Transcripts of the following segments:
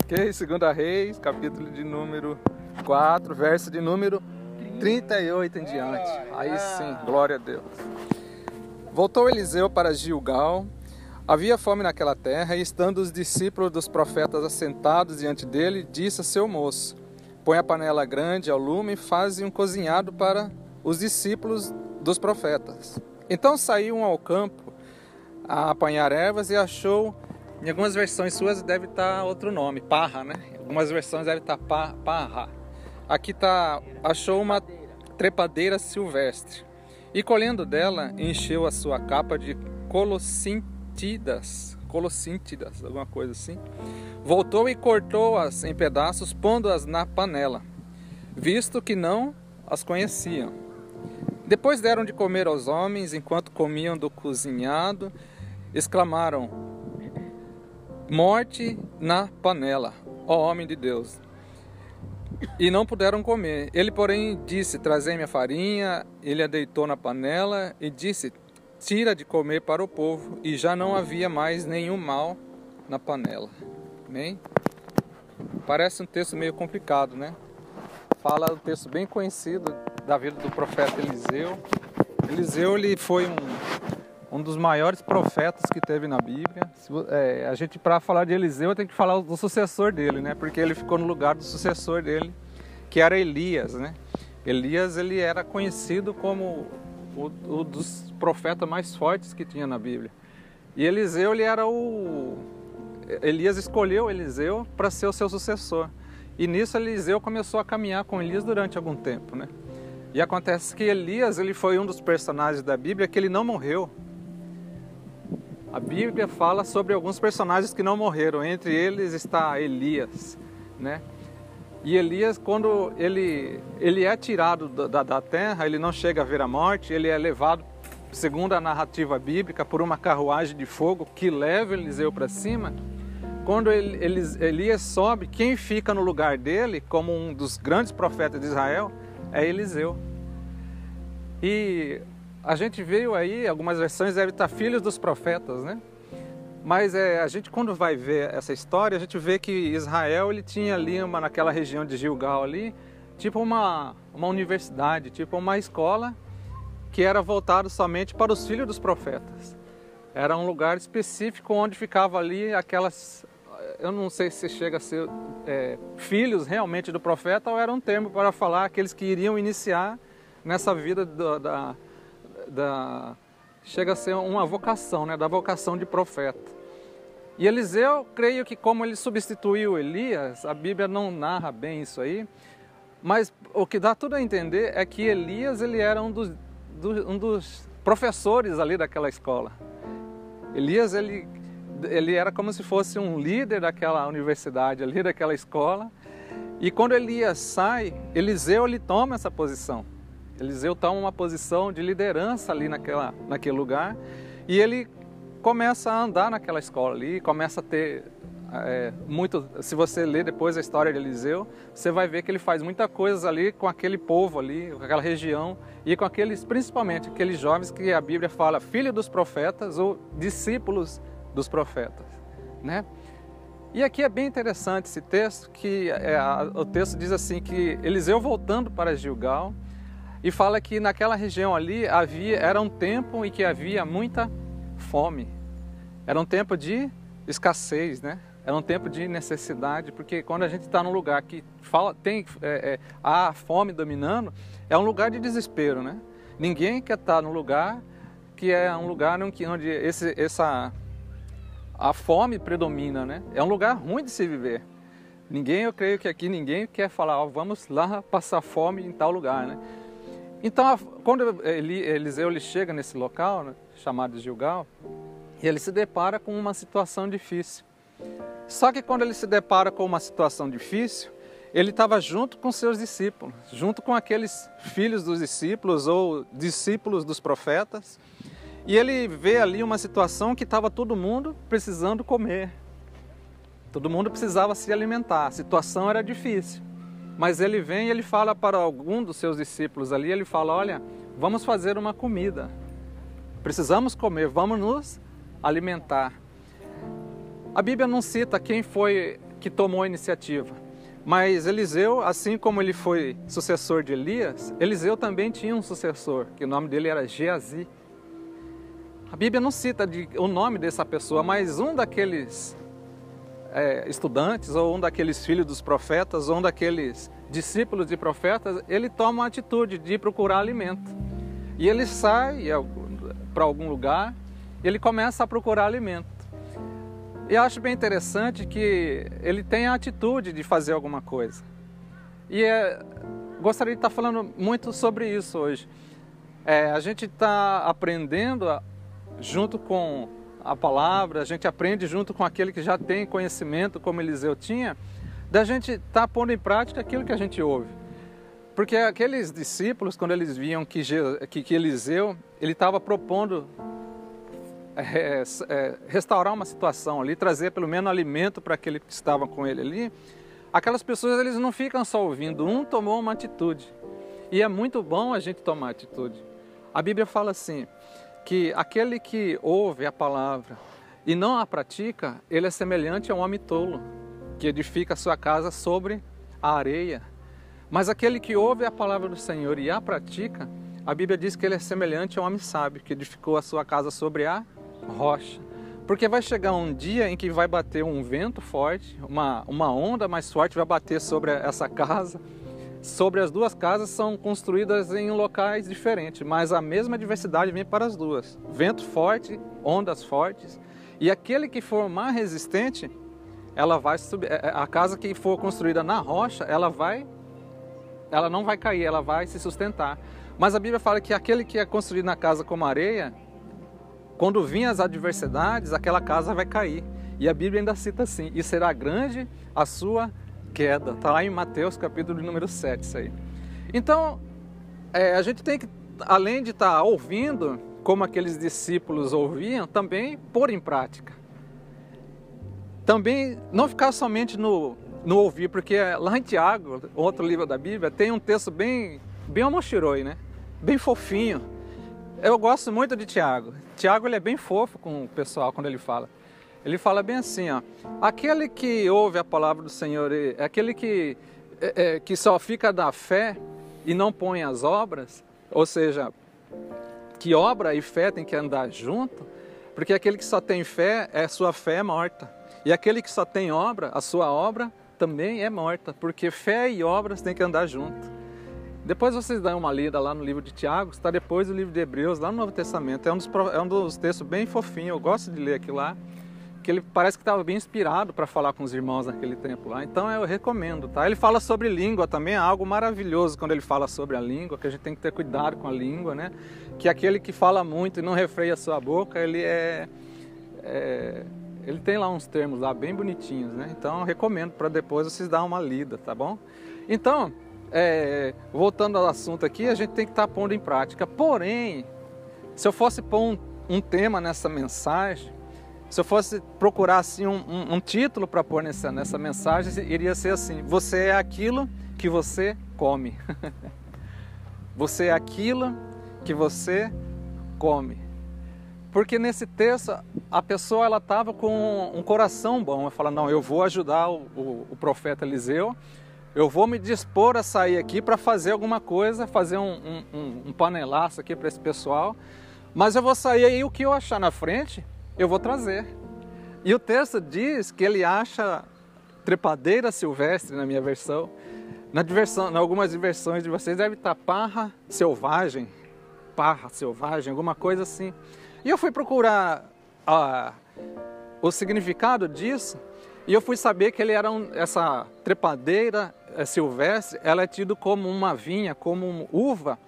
Ok? Segunda Reis, capítulo de número 4, verso de número 38 em diante. Aí sim, glória a Deus. Voltou Eliseu para Gilgal. Havia fome naquela terra, e estando os discípulos dos profetas assentados diante dele, disse a seu moço: Põe a panela grande ao lume e faze um cozinhado para os discípulos dos profetas. Então saiu um ao campo a apanhar ervas e achou em algumas versões suas deve estar outro nome, parra, né? Em algumas versões deve estar parra. Aqui está, achou uma trepadeira silvestre. E colhendo dela, encheu a sua capa de colossintidas, colossintidas, alguma coisa assim. Voltou e cortou-as em pedaços, pondo-as na panela, visto que não as conheciam. Depois deram de comer aos homens, enquanto comiam do cozinhado, exclamaram: morte na panela, ó homem de Deus. E não puderam comer. Ele, porém, disse: Trazei-me a farinha. Ele a deitou na panela e disse: Tira de comer para o povo. E já não havia mais nenhum mal na panela. Amém? Parece um texto meio complicado, né? Fala um texto bem conhecido da vida do profeta Eliseu. Eliseu ele foi um um dos maiores profetas que teve na Bíblia. É, a gente, para falar de Eliseu, tem que falar do sucessor dele, né? Porque ele ficou no lugar do sucessor dele, que era Elias, né? Elias, ele era conhecido como o, o dos profetas mais fortes que tinha na Bíblia. E Eliseu, ele era o... Elias escolheu Eliseu para ser o seu sucessor. E nisso Eliseu começou a caminhar com Elias durante algum tempo, né? E acontece que Elias, ele foi um dos personagens da Bíblia que ele não morreu. A Bíblia fala sobre alguns personagens que não morreram, entre eles está Elias, né? E Elias, quando ele, ele é tirado da, da terra, ele não chega a ver a morte, ele é levado, segundo a narrativa bíblica, por uma carruagem de fogo que leva Eliseu para cima. Quando ele, Elias sobe, quem fica no lugar dele, como um dos grandes profetas de Israel, é Eliseu. E a gente veio aí, algumas versões devem estar filhos dos profetas, né? Mas é, a gente quando vai ver essa história, a gente vê que Israel ele tinha ali uma, naquela região de Gilgal ali, tipo uma, uma universidade, tipo uma escola que era voltado somente para os filhos dos profetas. Era um lugar específico onde ficava ali aquelas, eu não sei se chega a ser é, filhos realmente do profeta ou era um termo para falar aqueles que iriam iniciar nessa vida da da chega a ser uma vocação, né, da vocação de profeta. E Eliseu, creio que como ele substituiu Elias, a Bíblia não narra bem isso aí, mas o que dá tudo a entender é que Elias ele era um dos, do, um dos professores ali daquela escola. Elias ele, ele era como se fosse um líder daquela universidade ali, daquela escola. E quando Elias sai, Eliseu ele toma essa posição. Eliseu toma uma posição de liderança ali naquela, naquele lugar e ele começa a andar naquela escola ali, começa a ter é, muito. Se você ler depois a história de Eliseu, você vai ver que ele faz muita coisa ali com aquele povo ali, com aquela região e com aqueles, principalmente aqueles jovens que a Bíblia fala filho dos profetas ou discípulos dos profetas, né? E aqui é bem interessante esse texto que é, o texto diz assim que Eliseu voltando para Gilgal e fala que naquela região ali havia era um tempo em que havia muita fome. Era um tempo de escassez, né? Era um tempo de necessidade, porque quando a gente está num lugar que fala, tem é, é, a fome dominando, é um lugar de desespero, né? Ninguém quer estar num lugar que é um lugar onde, esse, essa a fome predomina, né? É um lugar ruim de se viver. Ninguém, eu creio que aqui ninguém quer falar, vamos lá passar fome em tal lugar, né? Então, quando Eliseu ele chega nesse local, né, chamado Gilgal, ele se depara com uma situação difícil. Só que quando ele se depara com uma situação difícil, ele estava junto com seus discípulos, junto com aqueles filhos dos discípulos ou discípulos dos profetas, e ele vê ali uma situação que estava todo mundo precisando comer. Todo mundo precisava se alimentar, a situação era difícil. Mas ele vem e ele fala para algum dos seus discípulos ali, ele fala: "Olha, vamos fazer uma comida. Precisamos comer, vamos nos alimentar." A Bíblia não cita quem foi que tomou a iniciativa. Mas Eliseu, assim como ele foi sucessor de Elias, Eliseu também tinha um sucessor, que o nome dele era Geazi. A Bíblia não cita de, o nome dessa pessoa, mas um daqueles é, estudantes, ou um daqueles filhos dos profetas, ou um daqueles discípulos de profetas, ele toma a atitude de procurar alimento. E ele sai para algum lugar e ele começa a procurar alimento. E acho bem interessante que ele tem a atitude de fazer alguma coisa. E é, gostaria de estar falando muito sobre isso hoje. É, a gente está aprendendo junto com a palavra, a gente aprende junto com aquele que já tem conhecimento, como Eliseu tinha, da gente estar tá pondo em prática aquilo que a gente ouve. Porque aqueles discípulos, quando eles viam que, que, que Eliseu ele estava propondo é, é, restaurar uma situação ali, trazer pelo menos alimento para aquele que estava com ele ali, aquelas pessoas eles não ficam só ouvindo, um tomou uma atitude. E é muito bom a gente tomar atitude. A Bíblia fala assim, que aquele que ouve a palavra e não a pratica, ele é semelhante a um homem tolo, que edifica a sua casa sobre a areia. Mas aquele que ouve a palavra do Senhor e a pratica, a Bíblia diz que ele é semelhante a um homem sábio, que edificou a sua casa sobre a rocha. Porque vai chegar um dia em que vai bater um vento forte, uma, uma onda mais forte vai bater sobre essa casa. Sobre as duas casas são construídas em locais diferentes, mas a mesma diversidade vem para as duas. Vento forte, ondas fortes. E aquele que for mais resistente, ela vai subir. É, é, a casa que for construída na rocha, ela vai ela não vai cair, ela vai se sustentar. Mas a Bíblia fala que aquele que é construído na casa como areia, quando vinham as adversidades, aquela casa vai cair. E a Bíblia ainda cita assim: e será grande a sua queda. Está lá em Mateus capítulo número 7, isso aí. Então, é, a gente tem que, além de estar tá ouvindo, como aqueles discípulos ouviam, também pôr em prática. Também não ficar somente no, no ouvir, porque lá em Tiago, outro livro da Bíblia, tem um texto bem, bem amochiroi, né? Bem fofinho eu gosto muito de Tiago. Tiago ele é bem fofo com o pessoal quando ele fala. Ele fala bem assim, ó. Aquele que ouve a palavra do Senhor, é aquele que, é, é, que só fica da fé e não põe as obras, ou seja, que obra e fé tem que andar junto, porque aquele que só tem fé, é sua fé é morta. E aquele que só tem obra, a sua obra também é morta, porque fé e obras têm que andar junto. Depois vocês dão uma lida lá no livro de Tiago, está depois do livro de Hebreus, lá no Novo Testamento. É um dos, é um dos textos bem fofinhos, eu gosto de ler aqui lá, que ele parece que estava bem inspirado para falar com os irmãos naquele tempo lá. Então eu recomendo, tá? Ele fala sobre língua também, é algo maravilhoso quando ele fala sobre a língua, que a gente tem que ter cuidado com a língua, né? Que aquele que fala muito e não refreia a sua boca, ele é, é ele tem lá uns termos lá bem bonitinhos, né? Então eu recomendo para depois vocês dar uma lida, tá bom? Então, é, voltando ao assunto aqui, a gente tem que estar tá pondo em prática. Porém, se eu fosse pôr um, um tema nessa mensagem, se eu fosse procurar assim um, um, um título para pôr nessa, nessa mensagem, iria ser assim: Você é aquilo que você come. você é aquilo que você come. Porque nesse texto a pessoa ela estava com um coração bom, ela fala não, eu vou ajudar o, o, o profeta Eliseu, eu vou me dispor a sair aqui para fazer alguma coisa, fazer um, um, um panelaço aqui para esse pessoal, mas eu vou sair aí o que eu achar na frente, eu vou trazer. E o texto diz que ele acha trepadeira silvestre na minha versão. Na diversão, em algumas versões de vocês deve estar parra selvagem, parra selvagem, alguma coisa assim. E eu fui procurar ah, o significado disso e eu fui saber que ele era um, essa trepadeira é, silvestre, ela é tido como uma vinha, como uma uva,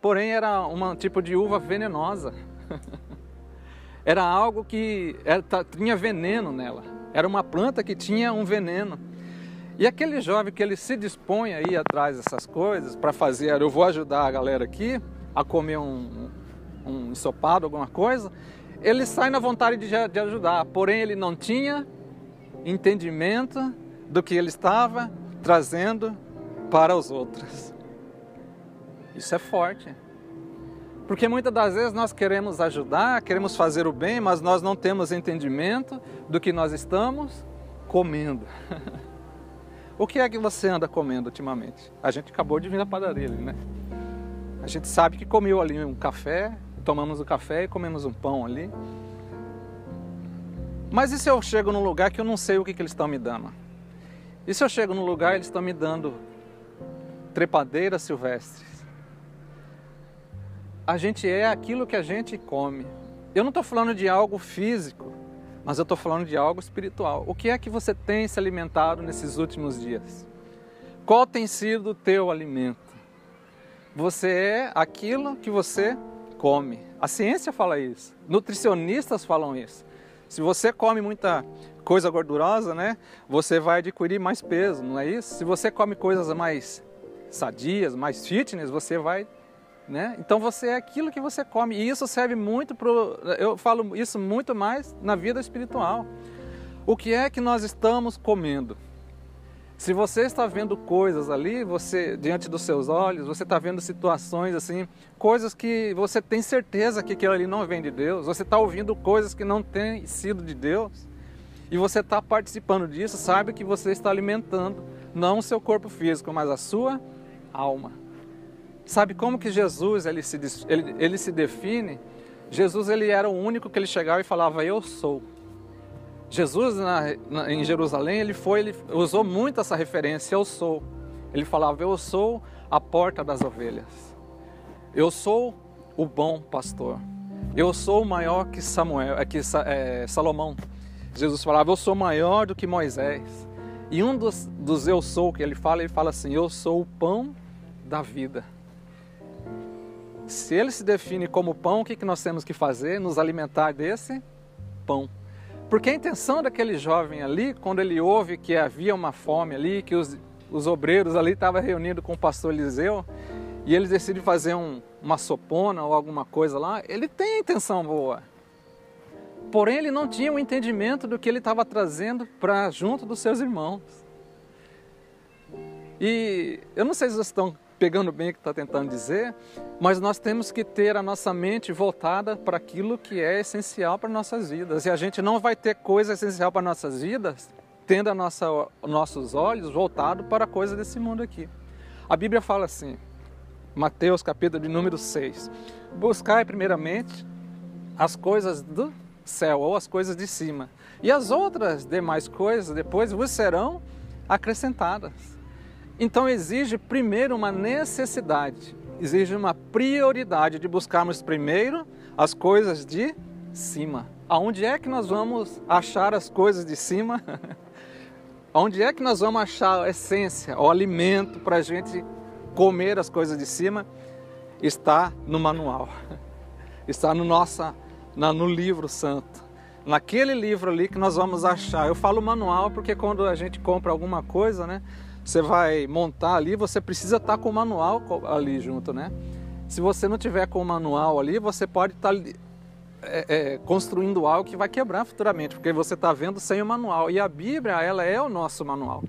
porém era um tipo de uva venenosa. era algo que era, tinha veneno nela. Era uma planta que tinha um veneno. E aquele jovem que ele se dispõe a ir atrás dessas coisas para fazer, eu vou ajudar a galera aqui a comer um, um ensopado, alguma coisa, ele sai na vontade de, de ajudar, porém ele não tinha entendimento do que ele estava trazendo para os outros. Isso é forte. Porque muitas das vezes nós queremos ajudar, queremos fazer o bem, mas nós não temos entendimento do que nós estamos comendo. o que é que você anda comendo ultimamente? A gente acabou de vir da padaria ali, né? A gente sabe que comeu ali um café, tomamos o café e comemos um pão ali. Mas e se eu chego num lugar que eu não sei o que, que eles estão me dando? E se eu chego num lugar e eles estão me dando trepadeiras silvestres? A gente é aquilo que a gente come. Eu não estou falando de algo físico, mas eu estou falando de algo espiritual. O que é que você tem se alimentado nesses últimos dias? Qual tem sido o teu alimento? Você é aquilo que você come. A ciência fala isso. Nutricionistas falam isso. Se você come muita coisa gordurosa, né, você vai adquirir mais peso, não é isso? Se você come coisas mais sadias, mais fitness, você vai né? Então você é aquilo que você come. E isso serve muito para. Eu falo isso muito mais na vida espiritual. O que é que nós estamos comendo? Se você está vendo coisas ali, você diante dos seus olhos, você está vendo situações assim, coisas que você tem certeza que aquilo ali não vem de Deus. Você está ouvindo coisas que não têm sido de Deus. E você está participando disso, sabe que você está alimentando não o seu corpo físico, mas a sua alma. Sabe como que Jesus ele se, ele, ele se define? Jesus ele era o único que ele chegava e falava eu sou. Jesus na, na, em Jerusalém ele foi ele usou muito essa referência eu sou. Ele falava eu sou a porta das ovelhas. Eu sou o bom pastor. Eu sou maior que Samuel, é, que é, Salomão. Jesus falava eu sou maior do que Moisés. E um dos, dos eu sou que ele fala, ele fala assim eu sou o pão da vida. Se ele se define como pão, o que nós temos que fazer? Nos alimentar desse pão. Porque a intenção daquele jovem ali, quando ele ouve que havia uma fome ali, que os, os obreiros ali estavam reunidos com o pastor Eliseu, e ele decide fazer um, uma sopona ou alguma coisa lá, ele tem a intenção boa. Porém, ele não tinha o um entendimento do que ele estava trazendo para junto dos seus irmãos. E eu não sei se vocês estão pegando bem o que está tentando dizer, mas nós temos que ter a nossa mente voltada para aquilo que é essencial para nossas vidas. E a gente não vai ter coisa essencial para nossas vidas tendo nossa, nossos olhos voltados para a coisa desse mundo aqui. A Bíblia fala assim, Mateus capítulo de número 6, buscai primeiramente as coisas do céu ou as coisas de cima, e as outras demais coisas depois vos serão acrescentadas. Então exige primeiro uma necessidade, exige uma prioridade de buscarmos primeiro as coisas de cima. Aonde é que nós vamos achar as coisas de cima? Aonde é que nós vamos achar a essência, o alimento para a gente comer as coisas de cima? Está no manual, está no, nossa, no livro santo. Naquele livro ali que nós vamos achar. Eu falo manual porque quando a gente compra alguma coisa, né? Você vai montar ali, você precisa estar tá com o manual ali junto, né? Se você não tiver com o manual ali, você pode estar tá, é, é, construindo algo que vai quebrar futuramente, porque você está vendo sem o manual. E a Bíblia, ela é o nosso manual.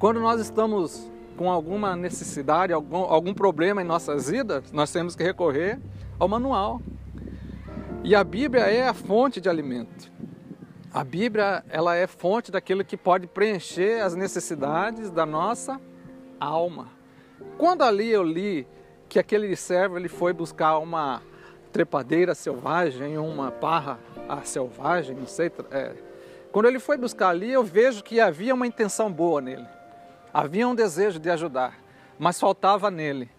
Quando nós estamos com alguma necessidade, algum, algum problema em nossas vidas, nós temos que recorrer ao manual. E a Bíblia é a fonte de alimento. A Bíblia, ela é fonte daquilo que pode preencher as necessidades da nossa alma. Quando ali eu li que aquele servo ele foi buscar uma trepadeira selvagem, uma parra selvagem, não sei, é, quando ele foi buscar ali, eu vejo que havia uma intenção boa nele. Havia um desejo de ajudar, mas faltava nele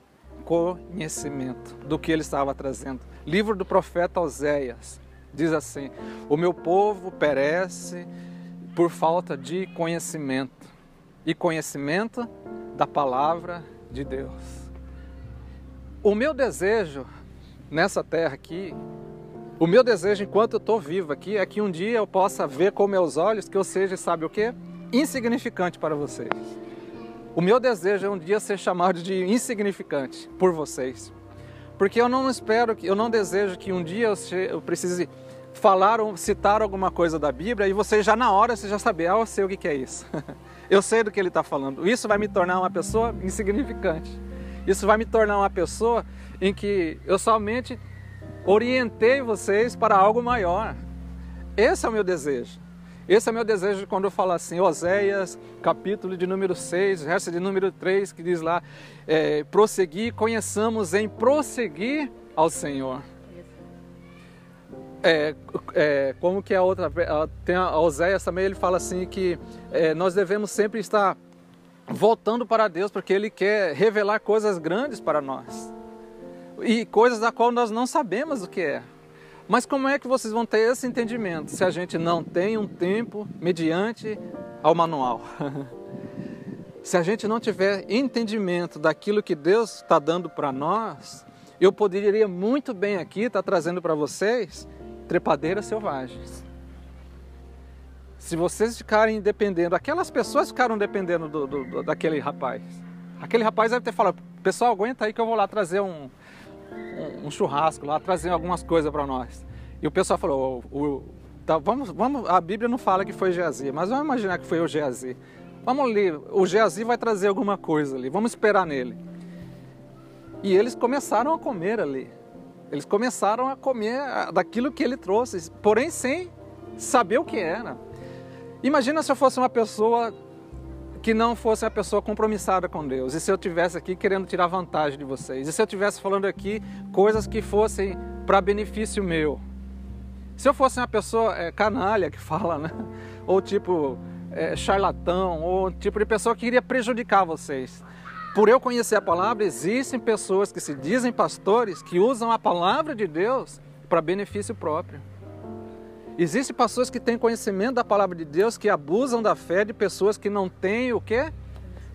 conhecimento do que ele estava trazendo. Livro do profeta Oséias, Diz assim: O meu povo perece por falta de conhecimento e conhecimento da palavra de Deus. O meu desejo nessa terra aqui, o meu desejo enquanto eu estou vivo aqui, é que um dia eu possa ver com meus olhos que eu seja, sabe o que? Insignificante para vocês. O meu desejo é um dia ser chamado de insignificante por vocês. Porque eu não espero, eu não desejo que um dia eu precise falar ou citar alguma coisa da Bíblia e você já na hora você já saber, ah, eu sei o que é isso. eu sei do que ele está falando. Isso vai me tornar uma pessoa insignificante. Isso vai me tornar uma pessoa em que eu somente orientei vocês para algo maior. Esse é o meu desejo. Esse é meu desejo quando eu falo assim, Oséias, capítulo de número 6, verso de número 3, que diz lá, é, prosseguir, conheçamos em prosseguir ao Senhor. É, é, como que a outra, tem a Oséias também, ele fala assim que é, nós devemos sempre estar voltando para Deus, porque Ele quer revelar coisas grandes para nós. E coisas da qual nós não sabemos o que é. Mas como é que vocês vão ter esse entendimento se a gente não tem um tempo mediante ao manual? se a gente não tiver entendimento daquilo que Deus está dando para nós, eu poderia muito bem aqui estar tá trazendo para vocês trepadeiras selvagens. Se vocês ficarem dependendo, aquelas pessoas ficaram dependendo do, do, do, daquele rapaz. Aquele rapaz deve ter falado, pessoal, aguenta aí que eu vou lá trazer um, um, churrasco, lá trazer algumas coisas para nós. E o pessoal falou, o, o, tá, vamos, vamos, a Bíblia não fala que foi Geazi, mas vamos imaginar que foi o Geazi. Vamos ali, o Geazi vai trazer alguma coisa ali, vamos esperar nele. E eles começaram a comer ali. Eles começaram a comer daquilo que ele trouxe, porém sem saber o que era. Imagina se eu fosse uma pessoa que não fosse uma pessoa compromissada com Deus. E se eu tivesse aqui querendo tirar vantagem de vocês. E se eu tivesse falando aqui coisas que fossem para benefício meu. Se eu fosse uma pessoa é, canalha que fala, né? Ou tipo é, charlatão, ou tipo de pessoa que queria prejudicar vocês. Por eu conhecer a palavra, existem pessoas que se dizem pastores que usam a palavra de Deus para benefício próprio. Existem pessoas que têm conhecimento da palavra de Deus que abusam da fé de pessoas que não têm o que?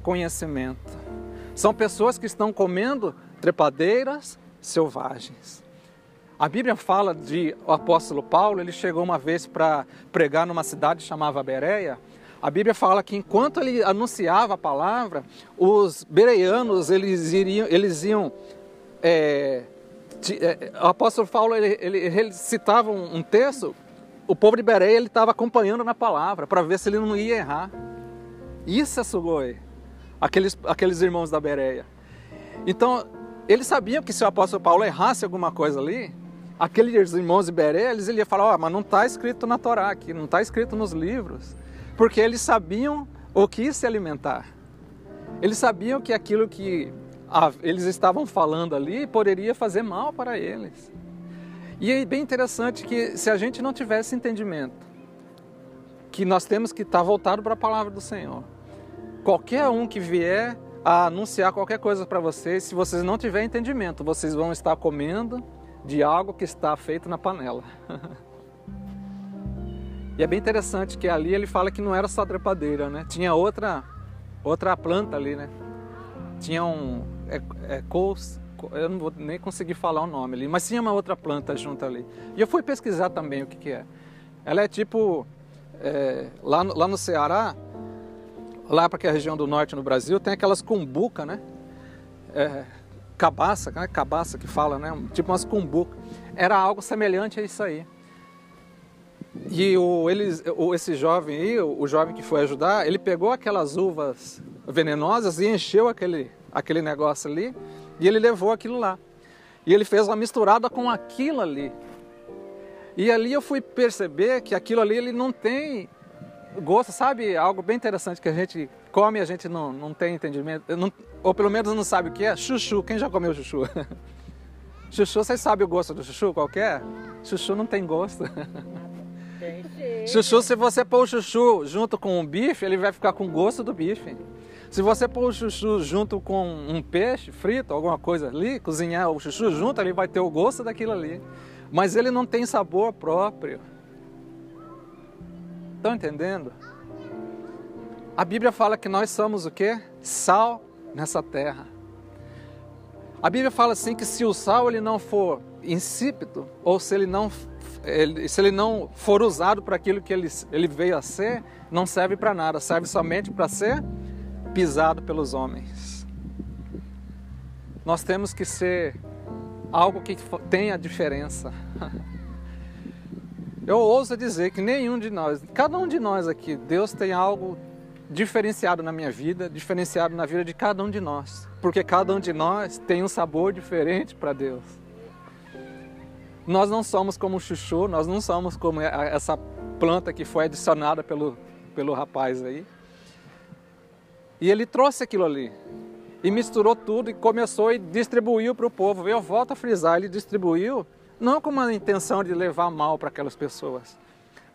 Conhecimento. São pessoas que estão comendo trepadeiras selvagens. A Bíblia fala de o apóstolo Paulo, ele chegou uma vez para pregar numa cidade chamada Bereia. A Bíblia fala que enquanto ele anunciava a palavra, os bereanos eles iriam, eles iam é, o apóstolo Paulo ele, ele, ele citava um, um texto o povo de Bereia ele estava acompanhando na palavra para ver se ele não ia errar. Isso é Sugoi, aqueles, aqueles irmãos da Bereia. Então, eles sabiam que se o apóstolo Paulo errasse alguma coisa ali, aqueles irmãos de Bereia, eles iam falar, oh, mas não está escrito na Torá aqui, não está escrito nos livros. Porque eles sabiam o que se alimentar. Eles sabiam que aquilo que eles estavam falando ali poderia fazer mal para eles. E é bem interessante que se a gente não tivesse entendimento, que nós temos que estar voltado para a palavra do Senhor. Qualquer um que vier a anunciar qualquer coisa para vocês, se vocês não tiverem entendimento, vocês vão estar comendo de algo que está feito na panela. e é bem interessante que ali ele fala que não era só trepadeira, né? Tinha outra outra planta ali, né? Tinha um é, é, cous, eu não vou nem conseguir falar o nome ali, mas tinha uma outra planta junto ali. E eu fui pesquisar também o que, que é. Ela é tipo, é, lá, no, lá no Ceará, lá para a região do norte no Brasil, tem aquelas cumbuca, né? É, cabaça, né? cabaça que fala, né? Tipo umas cumbuca. Era algo semelhante a isso aí. E o, eles, o, esse jovem aí, o, o jovem que foi ajudar, ele pegou aquelas uvas venenosas e encheu aquele, aquele negócio ali e ele levou aquilo lá. E ele fez uma misturada com aquilo ali. E ali eu fui perceber que aquilo ali ele não tem gosto, sabe? Algo bem interessante que a gente come e a gente não, não tem entendimento, não, ou pelo menos não sabe o que é. Chuchu, quem já comeu chuchu? chuchu, vocês sabem o gosto do chuchu qualquer? Chuchu não tem gosto. chuchu, se você pôr o chuchu junto com o bife, ele vai ficar com gosto do bife. Se você pôr o chuchu junto com um peixe frito, alguma coisa ali, cozinhar o chuchu junto, ele vai ter o gosto daquilo ali. Mas ele não tem sabor próprio. Estão entendendo? A Bíblia fala que nós somos o quê? Sal nessa terra. A Bíblia fala assim que se o sal ele não for insípido, ou se ele não, ele, se ele não for usado para aquilo que ele, ele veio a ser, não serve para nada, serve somente para ser pisado pelos homens. Nós temos que ser algo que tenha diferença. Eu ouso dizer que nenhum de nós, cada um de nós aqui, Deus tem algo diferenciado na minha vida, diferenciado na vida de cada um de nós, porque cada um de nós tem um sabor diferente para Deus. Nós não somos como o chuchu, nós não somos como essa planta que foi adicionada pelo, pelo rapaz aí. E ele trouxe aquilo ali e misturou tudo e começou e distribuiu para o povo. Eu volto a frisar, ele distribuiu não com uma intenção de levar mal para aquelas pessoas,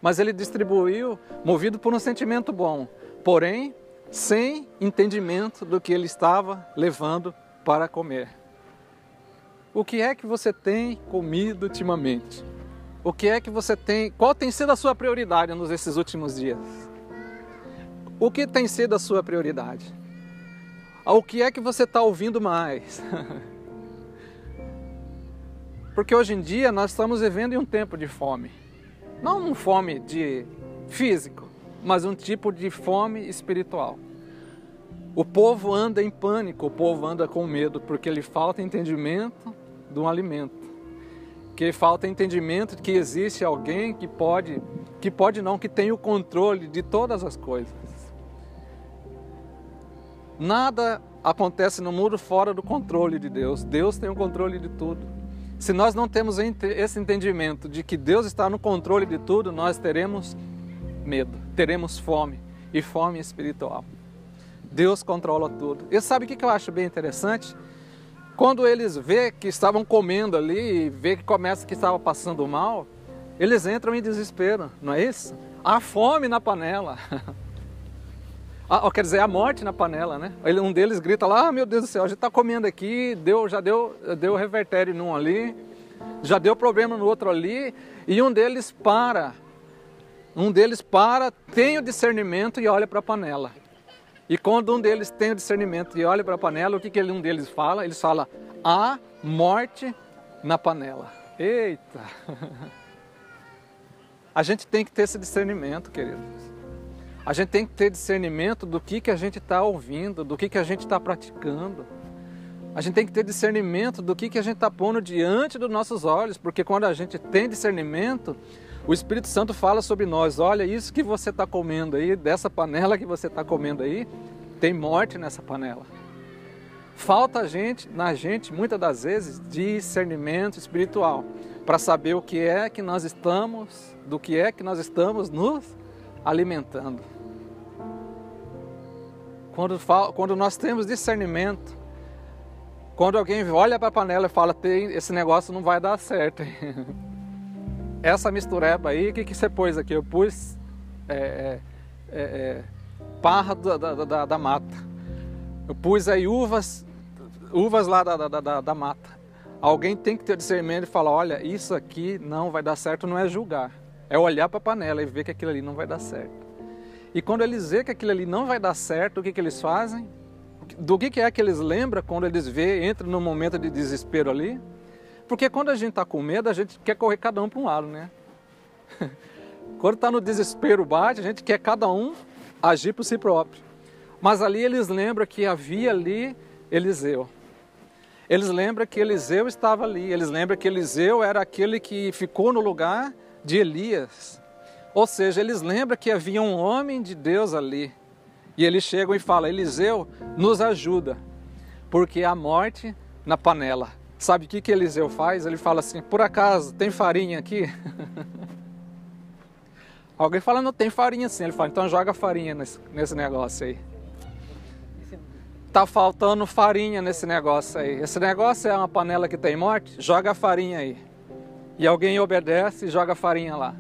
mas ele distribuiu movido por um sentimento bom, porém sem entendimento do que ele estava levando para comer. O que é que você tem comido ultimamente? O que é que você tem, qual tem sido a sua prioridade nesses últimos dias? O que tem sido a sua prioridade? O que é que você está ouvindo mais? Porque hoje em dia nós estamos vivendo em um tempo de fome. Não um fome de físico, mas um tipo de fome espiritual. O povo anda em pânico, o povo anda com medo, porque lhe falta entendimento um alimento. Que falta entendimento de que existe alguém que pode, que pode não, que tem o controle de todas as coisas. Nada acontece no mundo fora do controle de Deus. Deus tem o controle de tudo. Se nós não temos esse entendimento de que Deus está no controle de tudo, nós teremos medo, teremos fome e fome espiritual. Deus controla tudo. E sabe o que eu acho bem interessante? Quando eles vê que estavam comendo ali e vê que começa que estava passando mal, eles entram em desespero, não é isso? Há fome na panela. Ah, quer dizer, a morte na panela, né? Um deles grita lá, ah, meu Deus do céu, a gente está comendo aqui, deu, já deu, deu revertério num ali, já deu problema no outro ali, e um deles para, um deles para, tem o discernimento e olha para a panela. E quando um deles tem o discernimento e olha para a panela, o que, que um deles fala? Eles fala, há morte na panela. Eita! A gente tem que ter esse discernimento, queridos. A gente tem que ter discernimento do que, que a gente está ouvindo, do que, que a gente está praticando. A gente tem que ter discernimento do que, que a gente está pondo diante dos nossos olhos, porque quando a gente tem discernimento, o Espírito Santo fala sobre nós: olha, isso que você está comendo aí, dessa panela que você está comendo aí, tem morte nessa panela. Falta a gente, na gente, muitas das vezes, discernimento espiritual para saber o que é que nós estamos, do que é que nós estamos nos alimentando. Quando, quando nós temos discernimento, quando alguém olha para a panela e fala, esse negócio não vai dar certo. Essa mistureba aí, o que, que você pôs aqui? Eu pus é, é, é, é, parra da, da, da, da, mata. Eu pus aí uvas, uvas lá da, da, da, da mata. Alguém tem que ter discernimento e falar, olha, isso aqui não vai dar certo, não é julgar. É olhar para a panela e ver que aquilo ali não vai dar certo. E quando eles veem que aquilo ali não vai dar certo, o que, que eles fazem? Do que, que é que eles lembram quando eles vê, entram num momento de desespero ali? Porque quando a gente está com medo, a gente quer correr cada um para um lado, né? quando está no desespero bate, a gente quer cada um agir por si próprio. Mas ali eles lembram que havia ali Eliseu. Eles lembram que Eliseu estava ali. Eles lembram que Eliseu era aquele que ficou no lugar de Elias. Ou seja, eles lembram que havia um homem de Deus ali. E eles chegam e falam: Eliseu, nos ajuda, porque há morte na panela. Sabe o que, que Eliseu faz? Ele fala assim: por acaso tem farinha aqui? Alguém fala: não tem farinha sim. Ele fala: então joga farinha nesse, nesse negócio aí. Tá faltando farinha nesse negócio aí. Esse negócio é uma panela que tem morte? Joga farinha aí. E alguém obedece e joga farinha lá.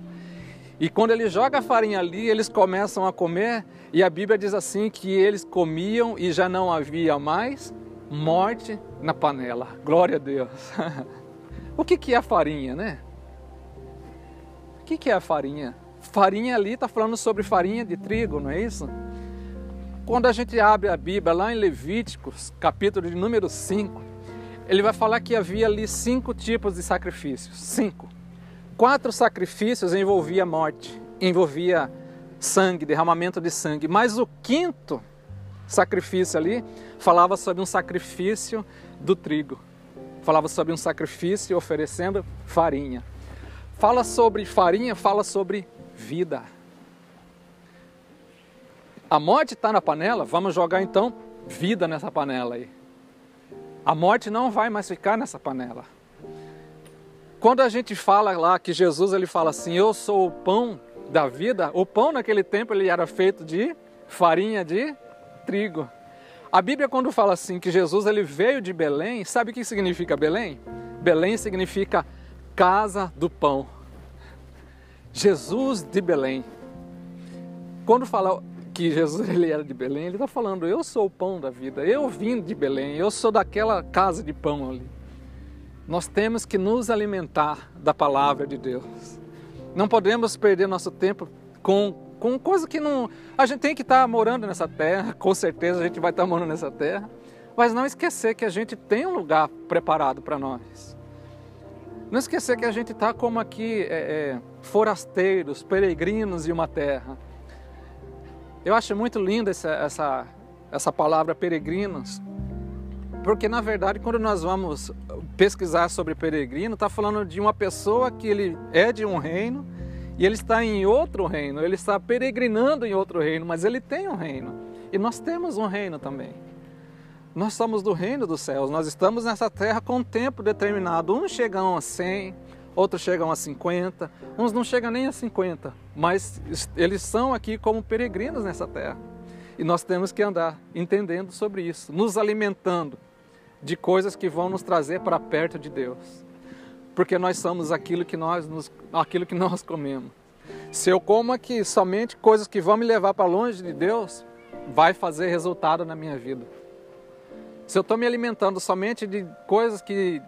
E quando ele joga a farinha ali, eles começam a comer, e a Bíblia diz assim que eles comiam e já não havia mais morte na panela. Glória a Deus. o que, que é a farinha, né? O que, que é a farinha? Farinha ali está falando sobre farinha de trigo, não é isso? Quando a gente abre a Bíblia lá em Levíticos, capítulo de número 5, ele vai falar que havia ali cinco tipos de sacrifícios. Cinco. Quatro sacrifícios envolvia morte, envolvia sangue, derramamento de sangue. Mas o quinto sacrifício ali falava sobre um sacrifício do trigo. Falava sobre um sacrifício oferecendo farinha. Fala sobre farinha, fala sobre vida. A morte está na panela, vamos jogar então vida nessa panela aí. A morte não vai mais ficar nessa panela. Quando a gente fala lá que Jesus ele fala assim, eu sou o pão da vida, o pão naquele tempo ele era feito de farinha de trigo. A Bíblia quando fala assim que Jesus ele veio de Belém, sabe o que significa Belém? Belém significa casa do pão. Jesus de Belém. Quando fala que Jesus ele era de Belém, ele está falando: eu sou o pão da vida, eu vim de Belém, eu sou daquela casa de pão ali. Nós temos que nos alimentar da palavra de Deus. Não podemos perder nosso tempo com, com coisa que não. A gente tem que estar tá morando nessa terra, com certeza a gente vai estar tá morando nessa terra, mas não esquecer que a gente tem um lugar preparado para nós. Não esquecer que a gente está como aqui é, é, forasteiros, peregrinos de uma terra. Eu acho muito linda essa, essa, essa palavra peregrinos, porque na verdade quando nós vamos pesquisar sobre peregrino, está falando de uma pessoa que ele é de um reino e ele está em outro reino, ele está peregrinando em outro reino, mas ele tem um reino. E nós temos um reino também. Nós somos do reino dos céus, nós estamos nessa terra com um tempo determinado. Uns chegam a 100, outros chegam a 50, uns não chegam nem a 50, mas eles são aqui como peregrinos nessa terra. E nós temos que andar entendendo sobre isso, nos alimentando de coisas que vão nos trazer para perto de Deus. Porque nós somos aquilo que nós, nos, aquilo que nós comemos. Se eu como aqui somente coisas que vão me levar para longe de Deus, vai fazer resultado na minha vida. Se eu estou me alimentando somente de coisas que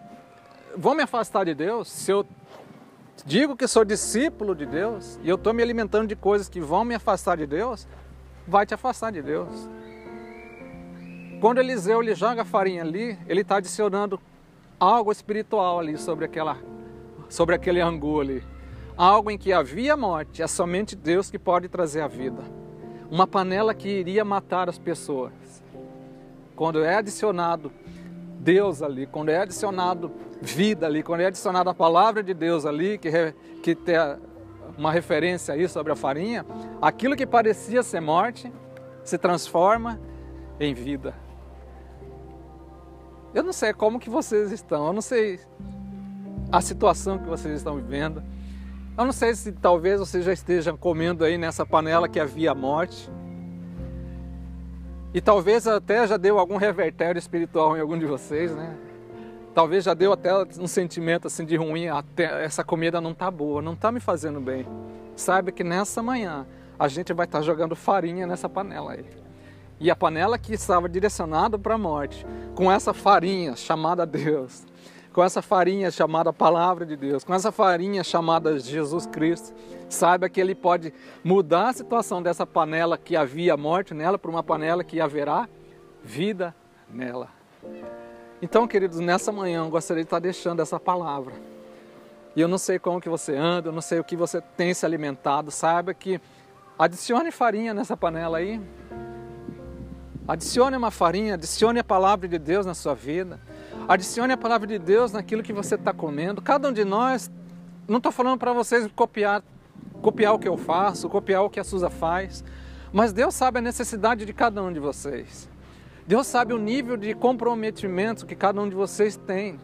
vão me afastar de Deus, se eu digo que sou discípulo de Deus e eu estou me alimentando de coisas que vão me afastar de Deus, vai te afastar de Deus. Quando Eliseu ele joga a farinha ali, ele está adicionando algo espiritual ali sobre, aquela, sobre aquele angu ali. Algo em que havia morte, é somente Deus que pode trazer a vida. Uma panela que iria matar as pessoas. Quando é adicionado Deus ali, quando é adicionado vida ali, quando é adicionada a palavra de Deus ali, que, que tem uma referência aí sobre a farinha, aquilo que parecia ser morte se transforma em vida. Eu não sei como que vocês estão, eu não sei a situação que vocês estão vivendo. Eu não sei se talvez vocês já estejam comendo aí nessa panela que havia morte. E talvez até já deu algum revertério espiritual em algum de vocês, né? Talvez já deu até um sentimento assim de ruim, até essa comida não tá boa, não tá me fazendo bem. Saiba que nessa manhã a gente vai estar tá jogando farinha nessa panela aí e a panela que estava direcionada para a morte, com essa farinha chamada Deus, com essa farinha chamada Palavra de Deus, com essa farinha chamada Jesus Cristo, saiba que Ele pode mudar a situação dessa panela que havia morte nela para uma panela que haverá vida nela. Então, queridos, nessa manhã eu gostaria de estar deixando essa palavra. E eu não sei como que você anda, eu não sei o que você tem se alimentado, saiba que adicione farinha nessa panela aí, Adicione uma farinha, adicione a palavra de Deus na sua vida. Adicione a palavra de Deus naquilo que você está comendo. Cada um de nós, não estou falando para vocês copiar, copiar o que eu faço, copiar o que a Suza faz, mas Deus sabe a necessidade de cada um de vocês. Deus sabe o nível de comprometimento que cada um de vocês tem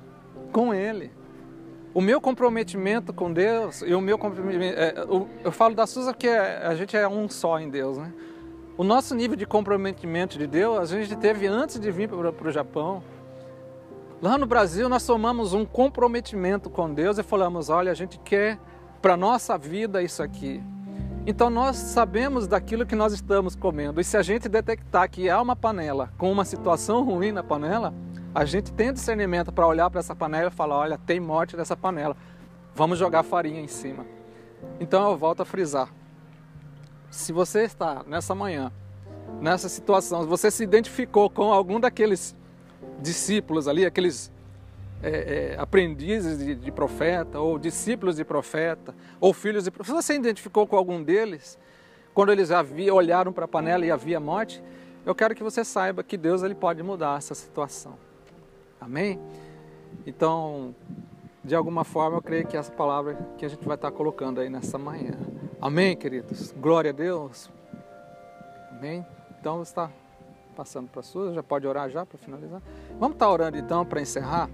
com Ele. O meu comprometimento com Deus e o meu comprometimento. É, eu falo da Suza porque a gente é um só em Deus, né? O nosso nível de comprometimento de Deus, a gente teve antes de vir para o Japão. Lá no Brasil, nós tomamos um comprometimento com Deus e falamos: olha, a gente quer para a nossa vida isso aqui. Então nós sabemos daquilo que nós estamos comendo. E se a gente detectar que há uma panela com uma situação ruim na panela, a gente tem discernimento para olhar para essa panela e falar: olha, tem morte nessa panela. Vamos jogar farinha em cima. Então eu volto a frisar se você está nessa manhã, nessa situação, você se identificou com algum daqueles discípulos ali, aqueles é, é, aprendizes de, de, profeta, ou discípulos de profeta, ou filhos de profeta, você se identificou com algum deles, quando eles havia, olharam para a panela e havia morte, eu quero que você saiba que Deus ele pode mudar essa situação. Amém? Então, de alguma forma, eu creio que essa palavra que a gente vai estar colocando aí nessa manhã. Amém, queridos? Glória a Deus. Amém? Então, está passando para a sua, já pode orar já para finalizar? Vamos estar orando então para encerrar?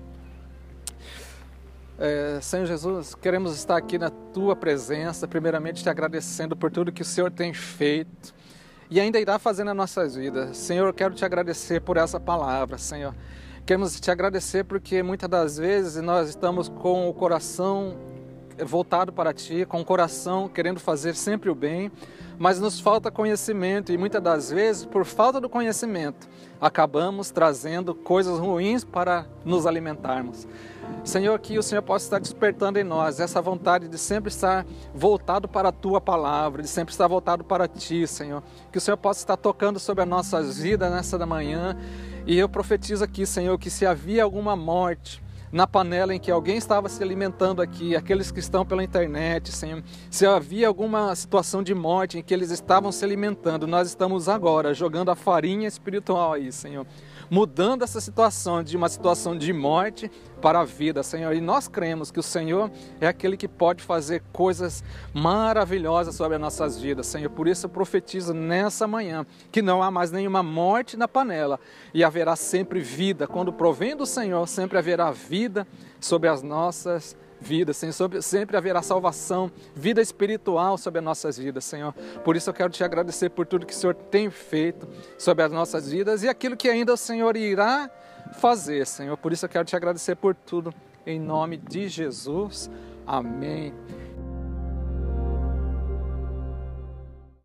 É, Senhor Jesus, queremos estar aqui na tua presença, primeiramente te agradecendo por tudo que o Senhor tem feito e ainda irá fazer nas nossas vidas. Senhor, quero te agradecer por essa palavra, Senhor. Queremos te agradecer porque muitas das vezes nós estamos com o coração voltado para ti, com o coração querendo fazer sempre o bem, mas nos falta conhecimento e muitas das vezes, por falta do conhecimento, acabamos trazendo coisas ruins para nos alimentarmos. Senhor, que o Senhor possa estar despertando em nós essa vontade de sempre estar voltado para a tua palavra, de sempre estar voltado para ti, Senhor. Que o Senhor possa estar tocando sobre as nossas vidas nessa da manhã. E eu profetizo aqui, Senhor, que se havia alguma morte, na panela em que alguém estava se alimentando aqui, aqueles que estão pela internet, Senhor. Se havia alguma situação de morte em que eles estavam se alimentando, nós estamos agora jogando a farinha espiritual aí, Senhor mudando essa situação de uma situação de morte para a vida, Senhor. E nós cremos que o Senhor é aquele que pode fazer coisas maravilhosas sobre as nossas vidas, Senhor. Por isso eu profetizo nessa manhã que não há mais nenhuma morte na panela e haverá sempre vida. Quando provém do Senhor, sempre haverá vida sobre as nossas vidas vida, Senhor. Sempre haverá salvação, vida espiritual sobre as nossas vidas, Senhor. Por isso eu quero te agradecer por tudo que o Senhor tem feito sobre as nossas vidas e aquilo que ainda o Senhor irá fazer, Senhor. Por isso eu quero te agradecer por tudo. Em nome de Jesus. Amém.